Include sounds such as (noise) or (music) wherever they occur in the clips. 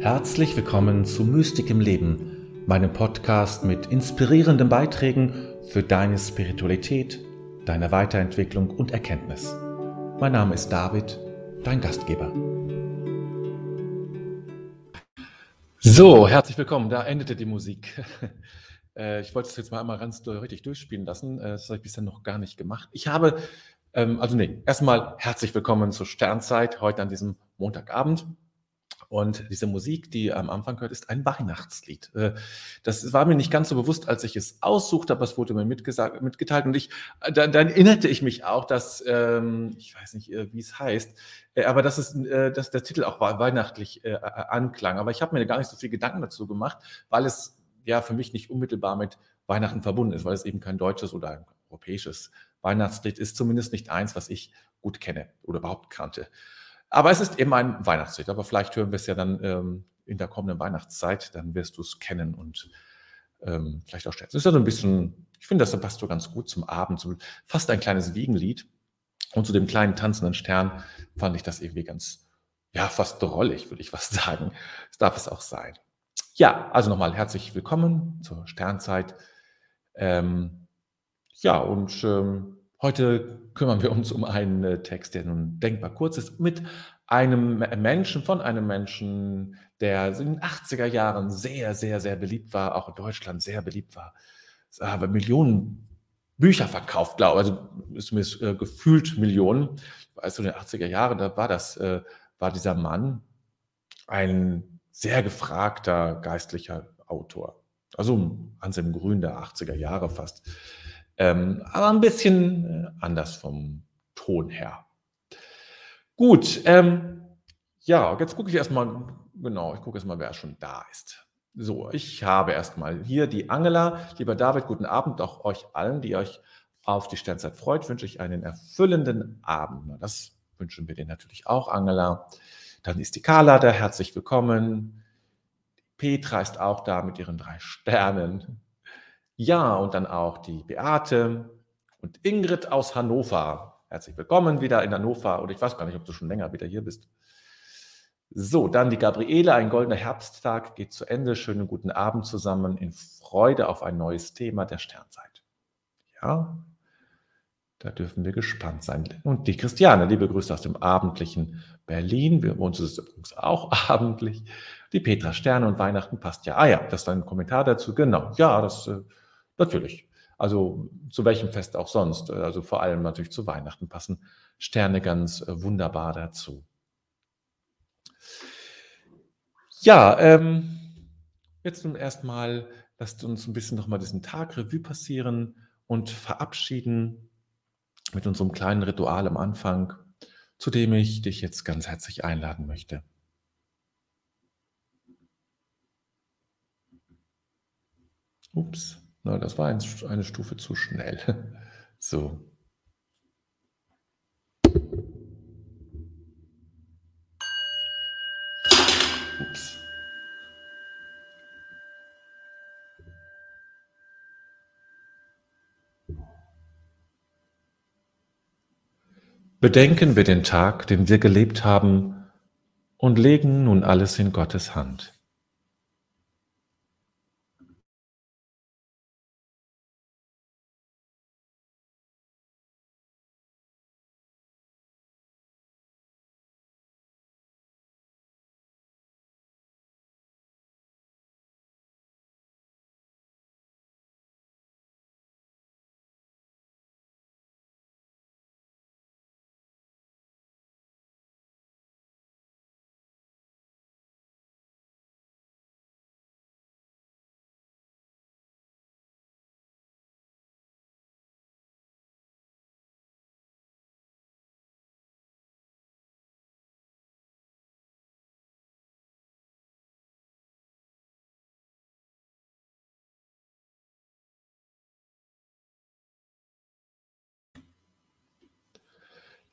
Herzlich willkommen zu Mystik im Leben, meinem Podcast mit inspirierenden Beiträgen für deine Spiritualität, deine Weiterentwicklung und Erkenntnis. Mein Name ist David, dein Gastgeber. So, herzlich willkommen. Da endete die Musik. (laughs) Äh, ich wollte es jetzt mal einmal ganz richtig durchspielen lassen. Äh, das habe ich bisher noch gar nicht gemacht. Ich habe, ähm, also nee, erstmal herzlich willkommen zur Sternzeit heute an diesem Montagabend. Und diese Musik, die am Anfang hört, ist ein Weihnachtslied. Äh, das war mir nicht ganz so bewusst, als ich es aussuchte, aber es wurde mir mitgeteilt. Und ich, dann, dann erinnerte ich mich auch, dass, ähm, ich weiß nicht, äh, wie es heißt, äh, aber dass, es, dass der Titel auch weihnachtlich anklang. Aber ich habe mir gar nicht so viel Gedanken dazu gemacht, weil es ja für mich nicht unmittelbar mit Weihnachten verbunden ist, weil es eben kein deutsches oder ein europäisches Weihnachtslied ist, zumindest nicht eins, was ich gut kenne oder überhaupt kannte. Aber es ist eben ein Weihnachtslied. Aber vielleicht hören wir es ja dann ähm, in der kommenden Weihnachtszeit. Dann wirst du es kennen und ähm, vielleicht auch schätzen. Es ist ja so ein bisschen, ich finde, das passt so ganz gut zum Abend, so fast ein kleines Wiegenlied. Und zu dem kleinen tanzenden Stern fand ich das irgendwie ganz, ja, fast drollig, würde ich (laughs) fast sagen. Das darf es auch sein. Ja, also nochmal herzlich willkommen zur Sternzeit. Ähm, ja, und ähm, Heute kümmern wir uns um einen äh, Text, der nun denkbar kurz ist, mit einem Menschen, von einem Menschen, der in den 80er Jahren sehr, sehr, sehr beliebt war, auch in Deutschland sehr beliebt war. Es haben Millionen Bücher verkauft, glaube ich, also mir äh, gefühlt Millionen. Also in den 80er Jahren, da war das, äh, war dieser Mann ein sehr gefragter geistlicher Autor. Also Anselm Grün der 80er Jahre fast. Ähm, aber ein bisschen äh, anders vom Ton her. Gut, ähm, ja, jetzt gucke ich erstmal, genau, ich gucke erstmal, wer schon da ist. So, ich habe erstmal hier die Angela. Lieber David, guten Abend auch euch allen, die euch auf die Sternzeit freut, wünsche ich einen erfüllenden Abend. Das wünschen wir dir natürlich auch, Angela. Dann ist die Carla da, herzlich willkommen. Petra ist auch da mit ihren drei Sternen. Ja, und dann auch die Beate und Ingrid aus Hannover. Herzlich willkommen wieder in Hannover. Und ich weiß gar nicht, ob du schon länger wieder hier bist. So, dann die Gabriele. Ein goldener Herbsttag geht zu Ende. Schönen guten Abend zusammen in Freude auf ein neues Thema der Sternzeit. Ja, da dürfen wir gespannt sein. Und die Christiane, liebe Grüße aus dem abendlichen Berlin. Wir, uns ist es übrigens auch (laughs) abendlich. Die Petra Sterne und Weihnachten passt ja. Ah ja, das ist ein Kommentar dazu. Genau. Ja, das äh, Natürlich. Also zu welchem Fest auch sonst. Also vor allem natürlich zu Weihnachten passen Sterne ganz äh, wunderbar dazu. Ja, ähm, jetzt nun erstmal lasst uns ein bisschen nochmal diesen Tag Revue passieren und verabschieden mit unserem kleinen Ritual am Anfang, zu dem ich dich jetzt ganz herzlich einladen möchte. Ups. Na, das war ein, eine Stufe zu schnell. (laughs) So. Ups. Bedenken wir den Tag, den wir gelebt haben, und legen nun alles in Gottes Hand.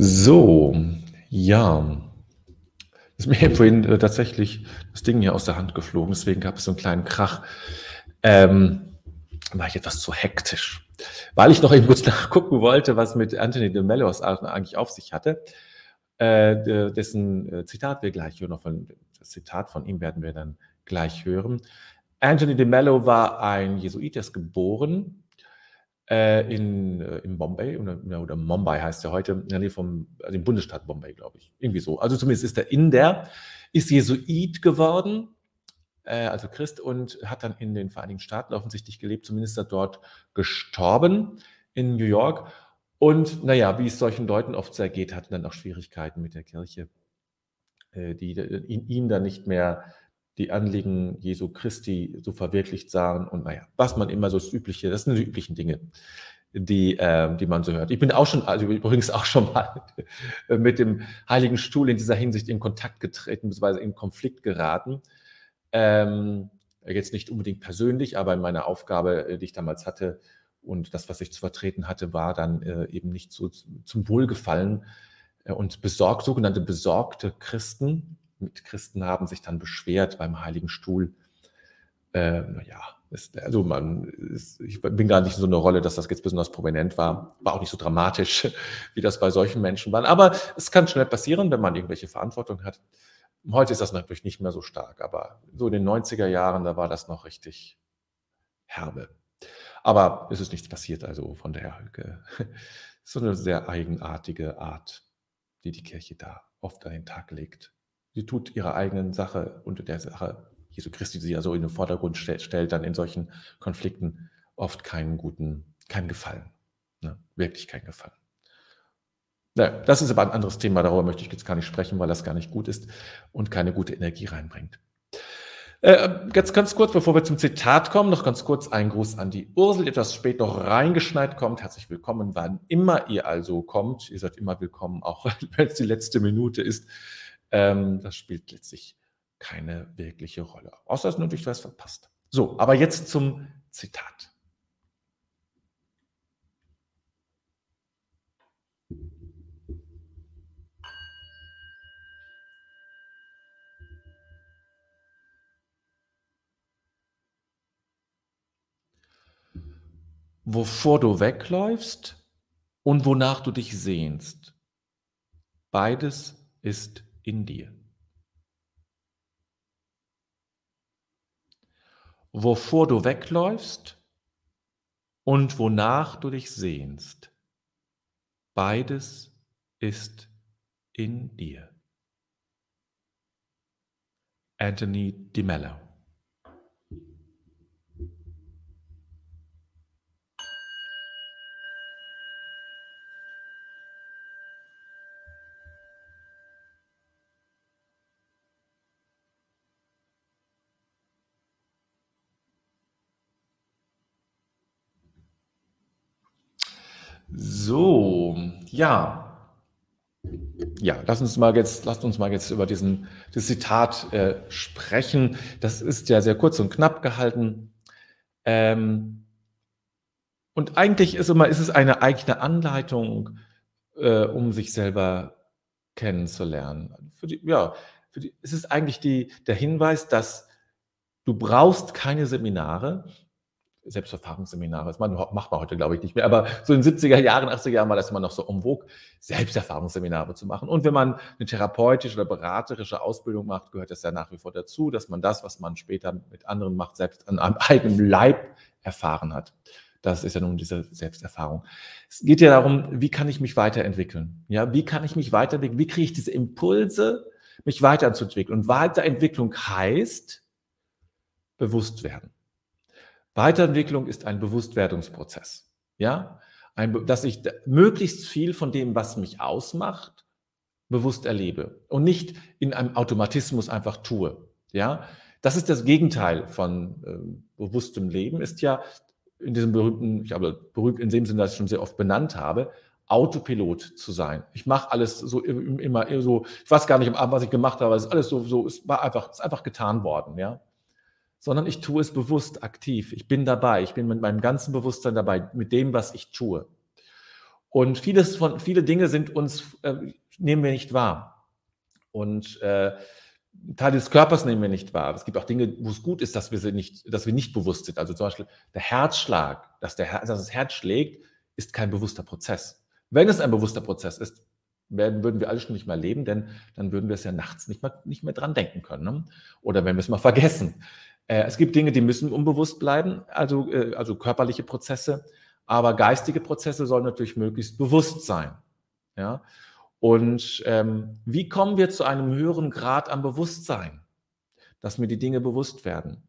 So, ja. Ist mir vorhin äh, tatsächlich das Ding hier aus der Hand geflogen, deswegen gab es so einen kleinen Krach. Ähm, war ich etwas zu hektisch. Weil ich noch eben kurz (laughs) nachgucken wollte, was mit Anthony de Mello eigentlich auf sich hatte. Äh, dessen äh, Zitat wir gleich hören, von, das Zitat von ihm werden wir dann gleich hören. Anthony de Mello war ein Jesuit, der ist geboren äh, in, äh, in Bombay oder, oder Mumbai heißt er heute, in der Nähe vom, also im Bundesstaat Bombay, glaube ich. Irgendwie so. Also zumindest ist er in der, ist Jesuit geworden, äh, also Christ, und hat dann in den Vereinigten Staaten offensichtlich gelebt, zumindest ist dort gestorben in New York. Und naja, wie es solchen Leuten oft sehr geht, hatten dann auch Schwierigkeiten mit der Kirche, äh, die in ihm dann nicht mehr die Anliegen Jesu Christi so verwirklicht sahen und naja, was man immer so das Übliche, das sind die üblichen Dinge, die, äh, die man so hört. Ich bin auch schon, also übrigens auch schon mal (laughs) mit dem Heiligen Stuhl in dieser Hinsicht in Kontakt getreten, beziehungsweise in Konflikt geraten. Ähm, jetzt nicht unbedingt persönlich, aber in meiner Aufgabe, äh, die ich damals hatte und das, was ich zu vertreten hatte, war dann äh, eben nicht so zum Wohlgefallen äh, und besorgt, sogenannte besorgte Christen, mit Christen haben sich dann beschwert beim Heiligen Stuhl. Äh, naja, ist, also man, ist, ich bin gar nicht in so eine Rolle, dass das jetzt besonders prominent war. War auch nicht so dramatisch, (laughs) wie das bei solchen Menschen war. Aber es kann schnell passieren, wenn man irgendwelche Verantwortung hat. Heute ist das natürlich nicht mehr so stark, aber so in den 90er Jahren, da war das noch richtig herbe. Aber es ist nichts passiert, also von daher äh, (laughs) so eine sehr eigenartige Art, die die Kirche da oft an den Tag legt. Sie tut ihrer eigenen Sache und der Sache Jesu Christi, die sie ja so in den Vordergrund stellt, stellt dann in solchen Konflikten oft keinen guten, keinen Gefallen. Ne? Wirklich keinen Gefallen. Ja, das ist aber ein anderes Thema, darüber möchte ich jetzt gar nicht sprechen, weil das gar nicht gut ist und keine gute Energie reinbringt. Äh, jetzt ganz kurz, bevor wir zum Zitat kommen, noch ganz kurz ein Gruß an die Ursel, die etwas spät noch reingeschneit kommt. Herzlich willkommen, wann immer ihr also kommt. Ihr seid immer willkommen, auch (laughs) wenn es die letzte Minute ist. Ähm, das spielt letztlich keine wirkliche Rolle. Außer dass natürlich was verpasst. So, aber jetzt zum Zitat. Wovor du wegläufst und wonach du dich sehnst, beides ist in dir. Wovor du wegläufst und wonach du dich sehnst, beides ist in dir. Anthony DeMello So, ja. Ja, lass uns mal jetzt, lasst uns mal jetzt über diesen, das Zitat äh, sprechen. Das ist ja sehr kurz und knapp gehalten. Ähm, und eigentlich ist, immer, ist es eine eigene Anleitung, äh, um sich selber kennenzulernen. Für die, ja, für die, es ist eigentlich die, der Hinweis, dass du brauchst keine Seminare, Selbsterfahrungsseminare. Das macht man heute, glaube ich, nicht mehr. Aber so in den 70er Jahren, 80er Jahren war das immer noch so vogue, Selbsterfahrungsseminare zu machen. Und wenn man eine therapeutische oder beraterische Ausbildung macht, gehört das ja nach wie vor dazu, dass man das, was man später mit anderen macht, selbst an einem eigenen Leib erfahren hat. Das ist ja nun diese Selbsterfahrung. Es geht ja darum, wie kann ich mich weiterentwickeln? Ja, wie kann ich mich weiterentwickeln? Wie kriege ich diese Impulse, mich weiterzuentwickeln. Und Weiterentwicklung heißt bewusst werden. Weiterentwicklung ist ein Bewusstwerdungsprozess. Ja, ein, dass ich möglichst viel von dem, was mich ausmacht, bewusst erlebe und nicht in einem Automatismus einfach tue. Ja, das ist das Gegenteil von äh, bewusstem Leben, ist ja in diesem berühmten, ich habe berühmt in dem Sinne, dass ich schon sehr oft benannt habe, Autopilot zu sein. Ich mache alles so immer so, ich weiß gar nicht am Abend, was ich gemacht habe, es ist alles so, so, es war einfach, es ist einfach getan worden, ja. Sondern ich tue es bewusst, aktiv. Ich bin dabei, ich bin mit meinem ganzen Bewusstsein dabei, mit dem, was ich tue. Und vieles von, viele Dinge sind uns, äh, nehmen wir nicht wahr. Und äh, Teil des Körpers nehmen wir nicht wahr. Es gibt auch Dinge, wo es gut ist, dass wir, sie nicht, dass wir nicht bewusst sind. Also zum Beispiel der Herzschlag, dass, der, dass das Herz schlägt, ist kein bewusster Prozess. Wenn es ein bewusster Prozess ist, werden, würden wir alle schon nicht mehr leben, denn dann würden wir es ja nachts nicht mehr, nicht mehr dran denken können. Ne? Oder wenn wir es mal vergessen. Äh, es gibt Dinge, die müssen unbewusst bleiben, also, äh, also körperliche Prozesse, aber geistige Prozesse sollen natürlich möglichst bewusst sein. Ja? Und ähm, wie kommen wir zu einem höheren Grad an Bewusstsein, dass mir die Dinge bewusst werden?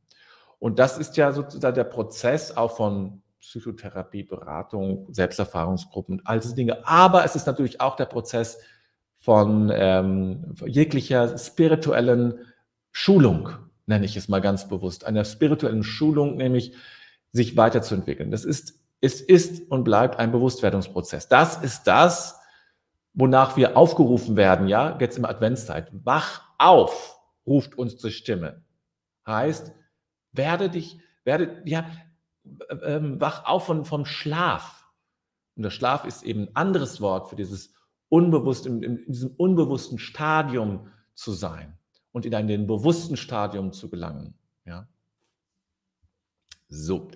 Und das ist ja sozusagen der Prozess auch von Psychotherapie, Beratung, Selbsterfahrungsgruppen, all diese Dinge. Aber es ist natürlich auch der Prozess von ähm, jeglicher spirituellen Schulung, nenne ich es mal ganz bewusst, einer spirituellen Schulung, nämlich sich weiterzuentwickeln. Das ist, es ist und bleibt ein Bewusstwerdungsprozess. Das ist das, wonach wir aufgerufen werden, ja, jetzt im Adventszeit. Wach auf, ruft uns die Stimme. Heißt, werde dich, werde, ja, ähm, wach auf von, vom Schlaf. Und der Schlaf ist eben ein anderes Wort für dieses unbewusst, in, in diesem unbewussten Stadium zu sein und in ein bewussten Stadium zu gelangen. Ja. So,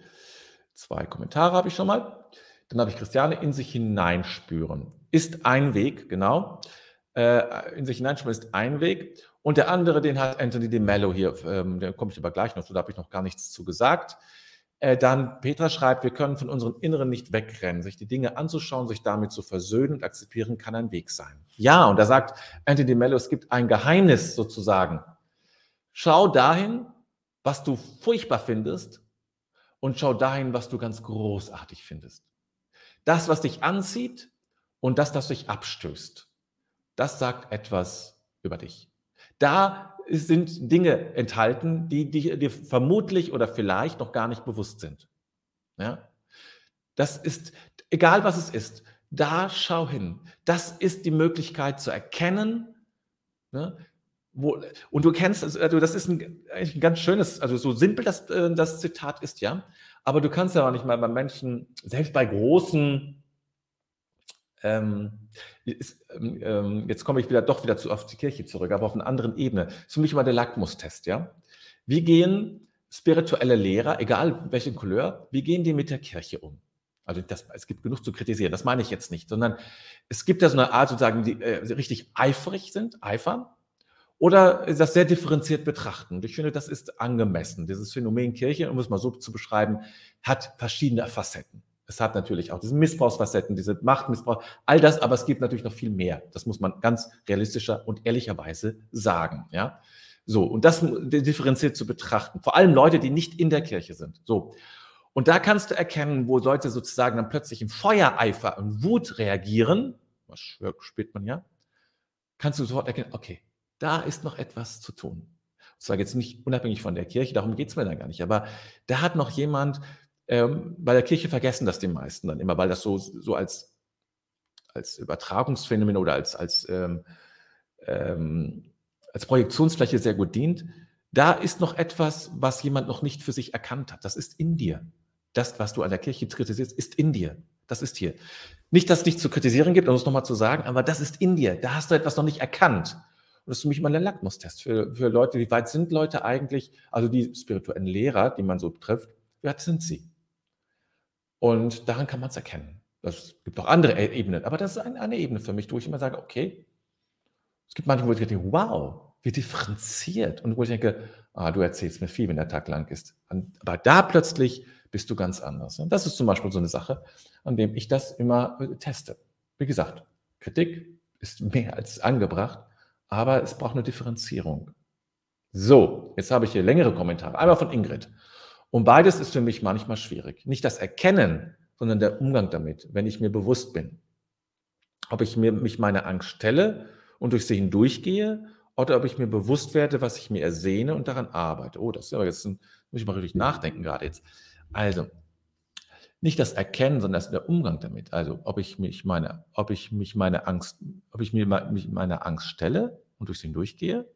zwei Kommentare habe ich schon mal. Dann habe ich Christiane in sich hineinspüren. Ist ein Weg, genau. Äh, in sich hineinspüren ist ein Weg. Und der andere, den hat Anthony de Mello hier, ähm, der komme ich aber gleich noch, so da habe ich noch gar nichts zu gesagt. Äh, dann Petra schreibt, wir können von unserem Inneren nicht wegrennen. Sich die Dinge anzuschauen, sich damit zu versöhnen und akzeptieren, kann ein Weg sein. Ja, und da sagt Anthony Mello, es gibt ein Geheimnis sozusagen. Schau dahin, was du furchtbar findest und schau dahin, was du ganz großartig findest. Das, was dich anzieht und das, was dich abstößt, das sagt etwas über dich. Da sind Dinge enthalten, die dir vermutlich oder vielleicht noch gar nicht bewusst sind. Ja? Das ist, egal was es ist, da schau hin. Das ist die Möglichkeit zu erkennen. Ne? Wo, und du kennst, also das ist ein, ein, ganz schönes, also so simpel das, äh, das Zitat ist, ja. Aber du kannst ja auch nicht mal bei Menschen, selbst bei großen ähm, ist, ähm, ähm, jetzt komme ich wieder doch wieder zu, auf die Kirche zurück, aber auf einer anderen Ebene. Das ist für mich immer der Lackmustest, ja. Wie gehen spirituelle Lehrer, egal welche Couleur, wie gehen die mit der Kirche um? Also das, es gibt genug zu kritisieren, das meine ich jetzt nicht, sondern es gibt da so eine Art sozusagen, die äh, richtig eifrig sind, eifern, oder das sehr differenziert betrachten. Ich finde, das ist angemessen. Dieses Phänomen Kirche, um es mal so zu beschreiben, hat verschiedene Facetten. Es hat natürlich auch diese Missbrauchsfacetten, diese Machtmissbrauch, all das, aber es gibt natürlich noch viel mehr. Das muss man ganz realistischer und ehrlicherweise sagen. Ja? So, und das differenziert zu betrachten. Vor allem Leute, die nicht in der Kirche sind. So. Und da kannst du erkennen, wo Leute sozusagen dann plötzlich im Feuereifer und Wut reagieren, was spürt man ja, kannst du sofort erkennen, okay, da ist noch etwas zu tun. Und zwar jetzt nicht unabhängig von der Kirche, darum geht es mir dann gar nicht, aber da hat noch jemand ähm, bei der Kirche vergessen das die meisten dann immer, weil das so, so als, als Übertragungsphänomen oder als, als, ähm, ähm, als Projektionsfläche sehr gut dient. Da ist noch etwas, was jemand noch nicht für sich erkannt hat. Das ist in dir. Das, was du an der Kirche kritisierst, ist in dir. Das ist hier. Nicht, dass es nichts zu kritisieren gibt, um es nochmal zu sagen, aber das ist in dir. Da hast du etwas noch nicht erkannt. Und das ist für mich mal ein Lackmustest für, für Leute. Wie weit sind Leute eigentlich, also die spirituellen Lehrer, die man so trifft, wie weit sind sie? Und daran kann man es erkennen. Es gibt auch andere e-, Ebenen, aber das ist eine, eine, Ebene für mich, wo ich immer sage, okay, es gibt manche, wo ich denke, wow, wie differenziert. Und wo ich denke, ah, du erzählst mir viel, wenn der Tag lang ist. Aber da plötzlich bist du ganz anders. Und das ist zum Beispiel so eine Sache, an dem ich das immer äh, teste. Wie gesagt, Kritik ist mehr als angebracht, aber es braucht eine Differenzierung. So, jetzt habe ich hier längere Kommentare. Einmal von Ingrid. Und beides ist für mich manchmal schwierig. Nicht das Erkennen, sondern der Umgang damit, wenn ich mir bewusst bin. Ob ich mir, mich meiner Angst stelle und durch sie hindurchgehe oder ob ich mir bewusst werde, was ich mir ersehne und daran arbeite. Oh, das ist aber jetzt, ein, muss ich mal richtig nachdenken gerade jetzt. Also, nicht das Erkennen, sondern der Umgang damit. Also, ob ich mich meine, ob ich mich meine Angst, ob ich mir mich meiner Angst stelle und durch sie hindurchgehe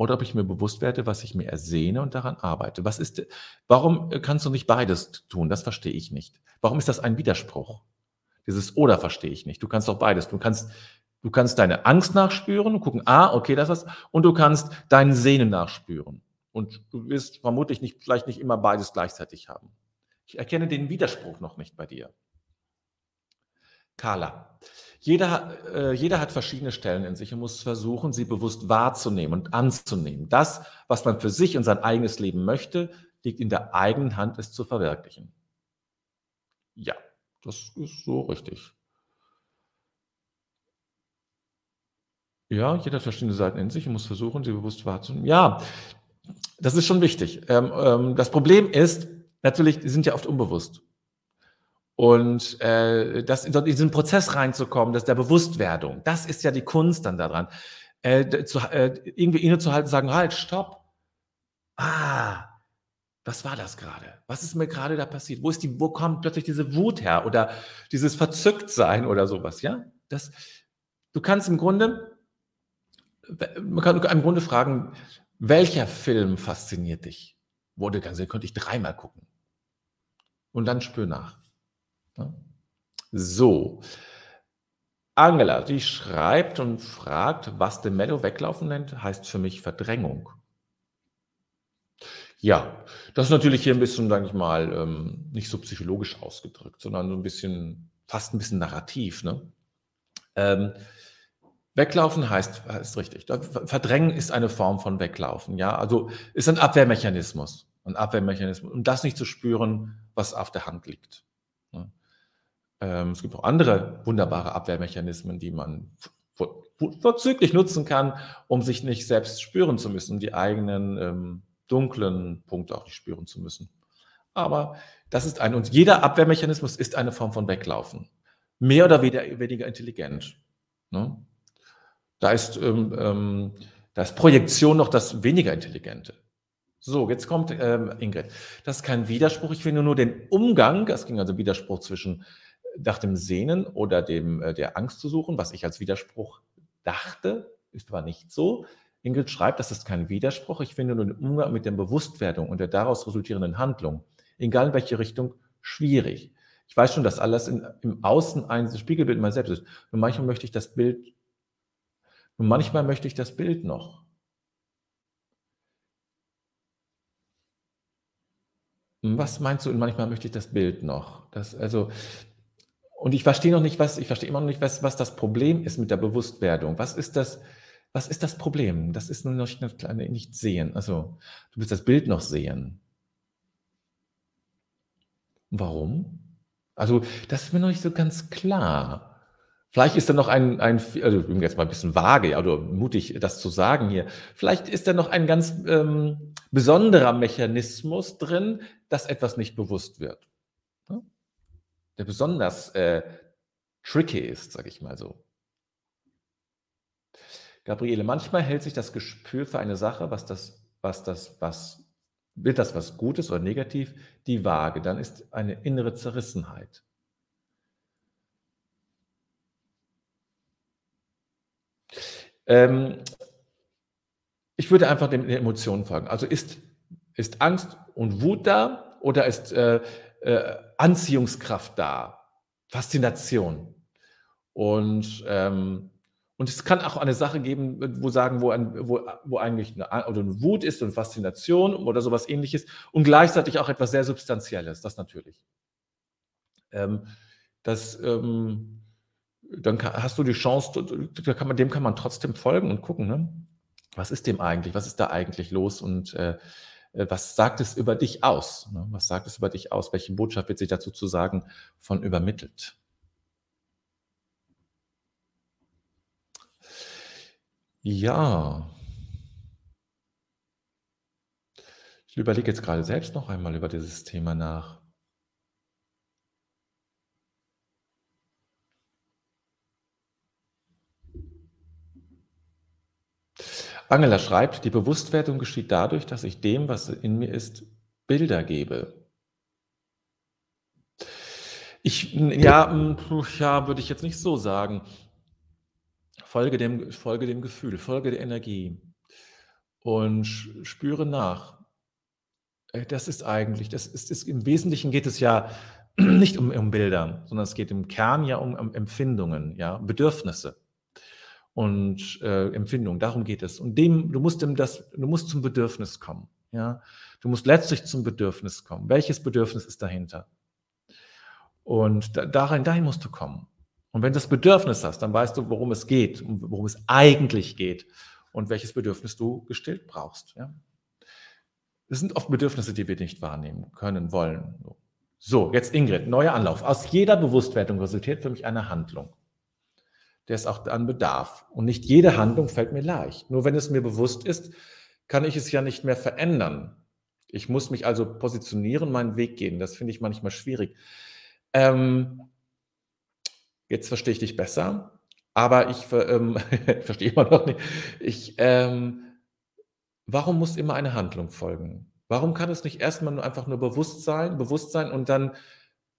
oder ob ich mir bewusst werde, was ich mir ersehne und daran arbeite. Was ist, warum kannst du nicht beides tun? Das verstehe ich nicht. Warum ist das ein Widerspruch? Dieses oder verstehe ich nicht. Du kannst doch beides. Du kannst, du kannst deine Angst nachspüren und gucken, ah, okay, das ist, und du kannst deinen Sehnen nachspüren. Und du wirst vermutlich nicht, vielleicht nicht immer beides gleichzeitig haben. Ich erkenne den Widerspruch noch nicht bei dir. Carla. Jeder, äh, jeder hat verschiedene Stellen in sich und muss versuchen, sie bewusst wahrzunehmen und anzunehmen. Das, was man für sich und sein eigenes Leben möchte, liegt in der eigenen Hand, es zu verwirklichen. Ja, das ist so richtig. Ja, jeder hat verschiedene Seiten in sich und muss versuchen, sie bewusst wahrzunehmen. Ja, das ist schon wichtig. Ähm, ähm, das Problem ist, natürlich, die sind ja oft unbewusst. Und äh, das, in diesen Prozess reinzukommen, das der Bewusstwerdung, das ist ja die Kunst dann daran. Äh, zu, äh, irgendwie innezuhalten, sagen, halt, stopp. Ah, was war das gerade? Was ist mir gerade da passiert? Wo ist die, wo kommt plötzlich diese Wut her oder dieses Verzücktsein oder sowas, ja? Das, du kannst im Grunde, man kann im Grunde fragen, welcher Film fasziniert dich? Wurde ganz, könnte ich dreimal gucken. Und dann spür nach. So. Angela, die schreibt und fragt, was den Mellow weglaufen nennt, heißt für mich Verdrängung. Ja, das ist natürlich hier ein bisschen, sage ich mal, ähm, nicht so psychologisch ausgedrückt, sondern so ein bisschen, fast ein bisschen narrativ. Ne? Ähm, weglaufen heißt, ist richtig. Verdrängen ist eine Form von Weglaufen. Ja, also ist ein Abwehrmechanismus. Ein Abwehrmechanismus. Um das nicht zu spüren, was auf der Hand liegt. Ähm, es gibt auch andere wunderbare Abwehrmechanismen, die man vorzüglich nutzen kann, um sich nicht selbst spüren zu müssen, die eigenen ähm, dunklen Punkte auch nicht spüren zu müssen. Aber das ist ein, und jeder Abwehrmechanismus ist eine Form von Weglaufen. Mehr oder weniger intelligent. Ne? Da, ist, ähm, ähm, da ist Projektion noch das weniger Intelligente. So, jetzt kommt ähm, Ingrid. Das ist kein Widerspruch. Ich finde nur den Umgang, das ging also Widerspruch zwischen nach dem Sehnen oder dem, äh, der Angst zu suchen, was ich als Widerspruch dachte, ist aber nicht so. Ingrid schreibt, das ist kein Widerspruch. Ich finde nur den Umgang mit der Bewusstwerdung und der daraus resultierenden Handlung, egal in welche Richtung, schwierig. Ich weiß schon, dass alles in, im Außen ein Spiegelbild meiner selbst ist. Und manchmal möchte ich das Bild, und manchmal möchte ich das Bild noch. Was meinst du? Manchmal möchte ich das Bild noch. Das, also, und ich verstehe noch nicht, was, ich verstehe immer noch nicht, was, was das Problem ist mit der Bewusstwerdung. Was ist das, was ist das Problem? Das ist nur noch nicht sehen. Also, du willst das Bild noch sehen. Warum? Also, das ist mir noch nicht so ganz klar. Vielleicht ist da noch ein, ein also ich bin jetzt mal ein bisschen vage, oder mutig, das zu sagen hier. Vielleicht ist da noch ein ganz ähm, besonderer Mechanismus drin, dass etwas nicht bewusst wird der besonders äh, tricky ist, sage ich mal so. Gabriele, manchmal hält sich das Gespür für eine Sache, was das, was das, was wird das was Gutes oder negativ, die Waage. Dann ist eine innere Zerrissenheit. Ähm, ich würde einfach den, Emotionen folgen. Also ist, ist Angst und Wut da oder ist äh, äh, Anziehungskraft da, Faszination. Und, ähm, und es kann auch eine Sache geben, wo sagen, wo, ein, wo, wo eigentlich eine, oder eine Wut ist und Faszination oder sowas ähnliches und gleichzeitig auch etwas sehr Substanzielles, das natürlich. Ähm, das, ähm, dann hast du die Chance, kann man, dem kann man trotzdem folgen und gucken, ne? was ist dem eigentlich, was ist da eigentlich los und äh, äh, was sagt es über dich aus? Ne? Was sagt es über dich aus? Welche Botschaft wird sich dazu zu sagen von übermittelt? Ja. Ich überlege jetzt gerade selbst noch einmal über dieses Thema nach. Angela schreibt: „Die Bewusstwerdung geschieht dadurch, dass ich dem, was in mir ist, Bilder gebe.“ Ich ja, ja, würde ich jetzt nicht so sagen. Folge dem folge dem Gefühl, folge der Energie und spüre nach. Äh, das ist eigentlich das ist ist im Wesentlichen geht es ja (clears throat) nicht um um Bilder, sondern es geht im Kern ja um um Empfindungen, ja, Bedürfnisse und, äh, Empfindungen. Darum geht es. Und dem du musst dem das du musst zum Bedürfnis kommen, ja? Du musst letztlich zum Bedürfnis kommen. Welches Bedürfnis ist dahinter? Und da darein dahin musst du kommen. Und wenn du das Bedürfnis hast, dann weißt du, worum es geht und worum es eigentlich geht und welches Bedürfnis du gestillt brauchst, ja? Es sind oft Bedürfnisse, die wir nicht wahrnehmen können, wollen. So, jetzt Ingrid, neuer Anlauf. Aus jeder Bewusstwerdung resultiert für mich eine Handlung, der es auch an bedarf. Und nicht jede Handlung fällt mir leicht. Nur wenn es mir bewusst ist, kann ich es ja nicht mehr verändern. Ich muss mich also positionieren, meinen Weg gehen. Das finde ich manchmal schwierig. Ähm, jetzt verstehe ich dich besser, aber ich ähm, (laughs) verstehe immer noch nicht. Ich, ähm, Warum muss immer eine Handlung folgen? Warum kann es nicht erstmal nur einfach nur Bewusstsein Bewusstsein und dann,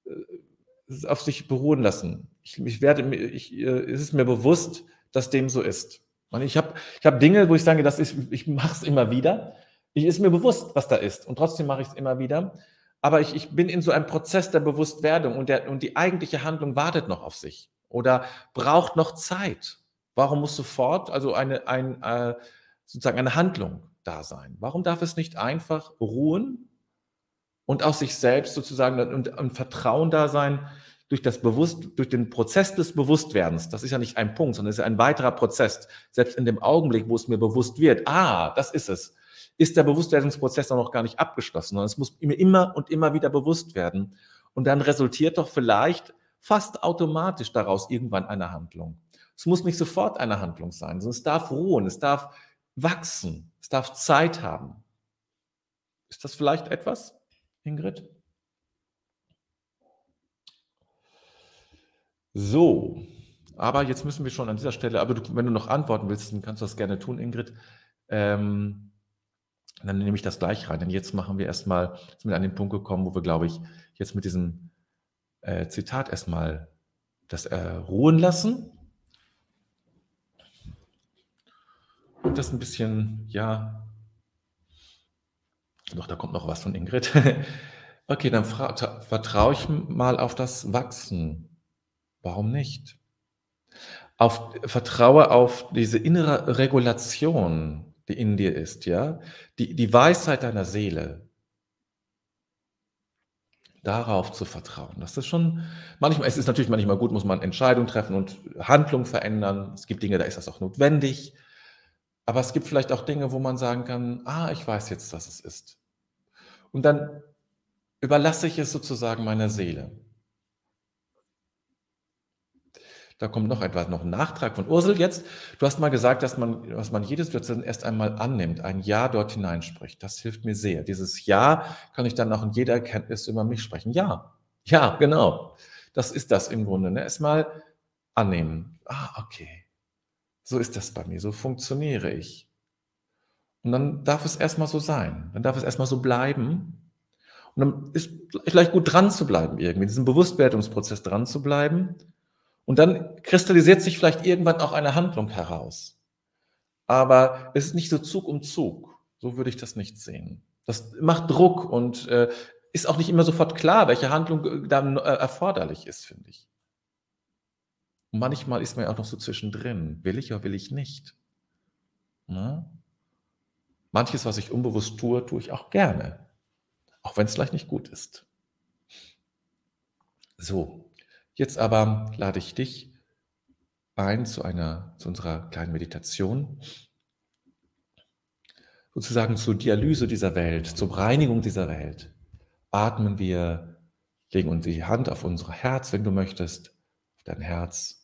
äh, auf sich beruhen lassen? Ich ich werde ich äh, es ist mir bewusst, dass dem so ist. Und ich habe ich habe Dinge, wo ich sage, das ist ich mache es immer wieder. Ich ist mir bewusst, was da ist und trotzdem mache ich es immer wieder. Aber ich ich bin in so einem Prozess der Bewusstwerdung und der und die eigentliche Handlung wartet noch auf sich oder braucht noch Zeit. Warum muss sofort also eine ein, äh, sozusagen eine Handlung da sein? Warum darf es nicht einfach ruhen und aus sich selbst sozusagen und, und Vertrauen da sein durch das Bewusst, durch den Prozess des Bewusstwerdens? Das ist ja nicht ein Punkt, sondern es ist ein weiterer Prozess. Selbst in dem Augenblick, wo es mir bewusst wird, ah, das ist es, ist der Bewusstwerdungsprozess noch gar nicht abgeschlossen, sondern es muss mir immer und immer wieder bewusst werden. Und dann resultiert doch vielleicht fast automatisch daraus irgendwann eine Handlung. Es muss nicht sofort eine Handlung sein, sondern es darf ruhen, es darf wachsen. Es darf Zeit haben. Ist das vielleicht etwas, Ingrid? So, aber jetzt müssen wir schon an dieser Stelle, aber du, wenn du noch antworten willst, dann kannst du das gerne tun, Ingrid. Ähm, dann nehme ich das gleich rein. Denn jetzt machen wir erstmal, sind wir an den Punkt gekommen, wo wir, glaube ich, jetzt mit diesem äh, Zitat erstmal das äh, ruhen lassen Und das ein bisschen, ja, doch, da kommt noch was von Ingrid. (laughs) Okay, dann vertraue ich mal auf das Wachsen. Warum nicht? Auf, vertraue auf diese innere Regulation, die in dir ist, ja, die, die Weisheit deiner Seele. Darauf zu vertrauen. Das ist schon manchmal, es ist natürlich manchmal gut, muss man Entscheidungen treffen und Handlungen verändern. Es gibt Dinge, da ist das auch notwendig. Aber es gibt vielleicht auch Dinge, wo man sagen kann: „Ah, ich weiß jetzt, was es ist.“ Und dann überlasse ich es sozusagen meiner Seele. Da kommt noch etwas, noch 'n Nachtrag von Ursel jetzt. Du hast mal gesagt, dass man dass man jede Situation erst einmal annimmt, ein Ja dort hineinspricht. Das hilft mir sehr. Dieses Ja kann ich dann auch in jeder Erkenntnis über mich sprechen. Ja, ja, genau. Das ist das im Grunde, ne? Erst annehmen. Ah, okay. So ist das bei mir, so funktioniere ich. Und dann darf es erstmal so sein. Dann darf es erstmal so bleiben. Und dann ist vielleicht gut dran zu bleiben irgendwie, in diesem Bewusstwerdungsprozess dran zu bleiben. Und dann kristallisiert sich vielleicht irgendwann auch eine Handlung heraus. Aber es ist nicht so Zug um Zug. So würde ich das nicht sehen. Das macht Druck und äh, ist auch nicht immer sofort klar, welche Handlung äh, dann äh, erforderlich ist, finde ich. Manchmal ist man ja auch noch so zwischendrin. Will ich oder will ich nicht? Ne? Manches, was ich unbewusst tue, tue ich auch gerne. Auch wenn es vielleicht nicht gut ist. So, jetzt aber lade ich dich ein zu einer, zu unserer kleinen Meditation. Sozusagen zur Dialyse dieser Welt, zur Reinigung dieser Welt. Atmen wir, legen uns die Hand auf unser Herz, wenn du möchtest, auf dein Herz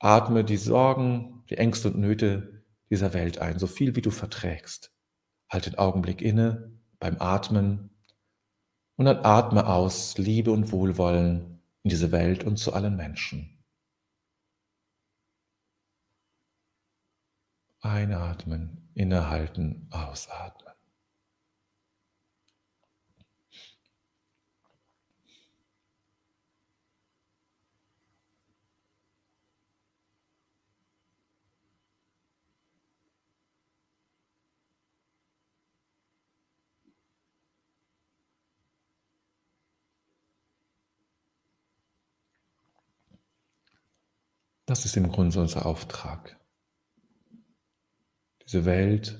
Atme die Sorgen, die Ängste und Nöte, dieser Welt ein, so viel wie du verträgst. Halt den Augenblick inne beim Atmen und dann atme aus Liebe und Wohlwollen in diese Welt und zu allen Menschen. Einatmen, innehalten, ausatmen. Das ist im Grunde unser Auftrag. Diese Welt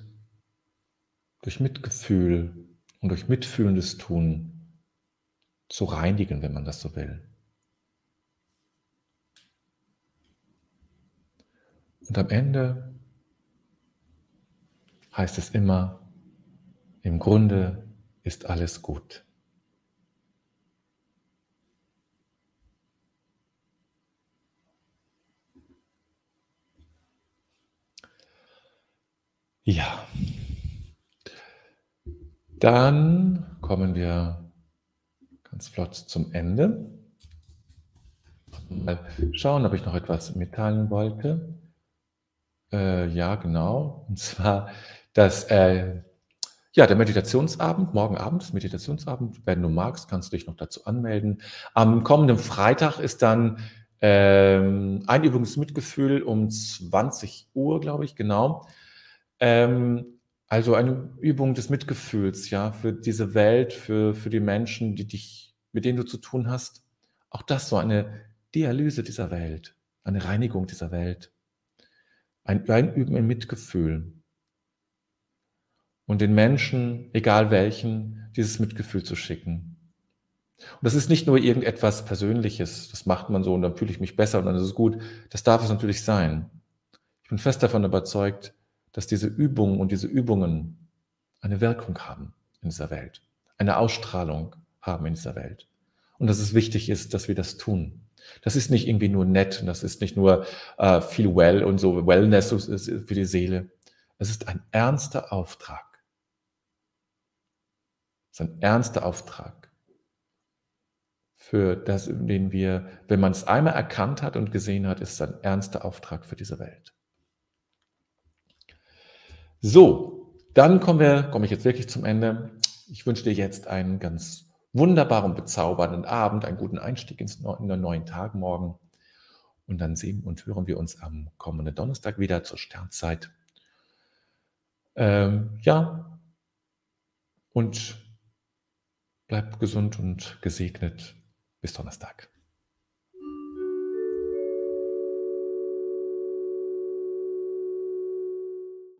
durch Mitgefühl und durch mitfühlendes Tun zu reinigen, wenn man das so will. Und am Ende heißt es immer, im Grunde ist alles gut. Ja. Dann kommen wir ganz flott zum Ende. Mal schauen, ob ich noch etwas mitteilen wollte. Äh, ja, genau. Und zwar, dass äh, ja, der Meditationsabend, morgen Abend ist Meditationsabend. Wenn du magst, kannst du dich noch dazu anmelden. Am kommenden Freitag ist dann ähm, Einübungsmitgefühl um 20 Uhr, glaube ich, genau. Ähm, also eine Übung des Mitgefühls, ja, für diese Welt, für, für die Menschen, die dich, mit denen du zu tun hast. Auch das so eine Dialyse dieser Welt, eine Reinigung dieser Welt. Ein Einüben im Mitgefühl. Und den Menschen, egal welchen, dieses Mitgefühl zu schicken. Und das ist nicht nur irgendetwas Persönliches, das macht man so und dann fühle ich mich besser und dann ist es gut. Das darf es natürlich sein. Ich bin fest davon überzeugt, dass diese Übungen und diese Übungen eine Wirkung haben in dieser Welt, eine Ausstrahlung haben in dieser Welt. Und dass es wichtig ist, dass wir das tun. Das ist nicht irgendwie nur nett, das ist nicht nur äh, viel Well und so Wellness für die Seele. Es ist ein ernster Auftrag. Es ist ein ernster Auftrag, für das, den wir, wenn man es einmal erkannt hat und gesehen hat, ist es ein ernster Auftrag für diese Welt. So, dann kommen wir, komme ich jetzt wirklich zum Ende. Ich wünsche dir jetzt einen ganz wunderbaren, bezaubernden Abend, einen guten Einstieg ins, in den neuen Tag morgen. Und dann sehen und hören wir uns am kommenden Donnerstag wieder zur Sternzeit. Ähm, ja, und bleib gesund und gesegnet. Bis Donnerstag.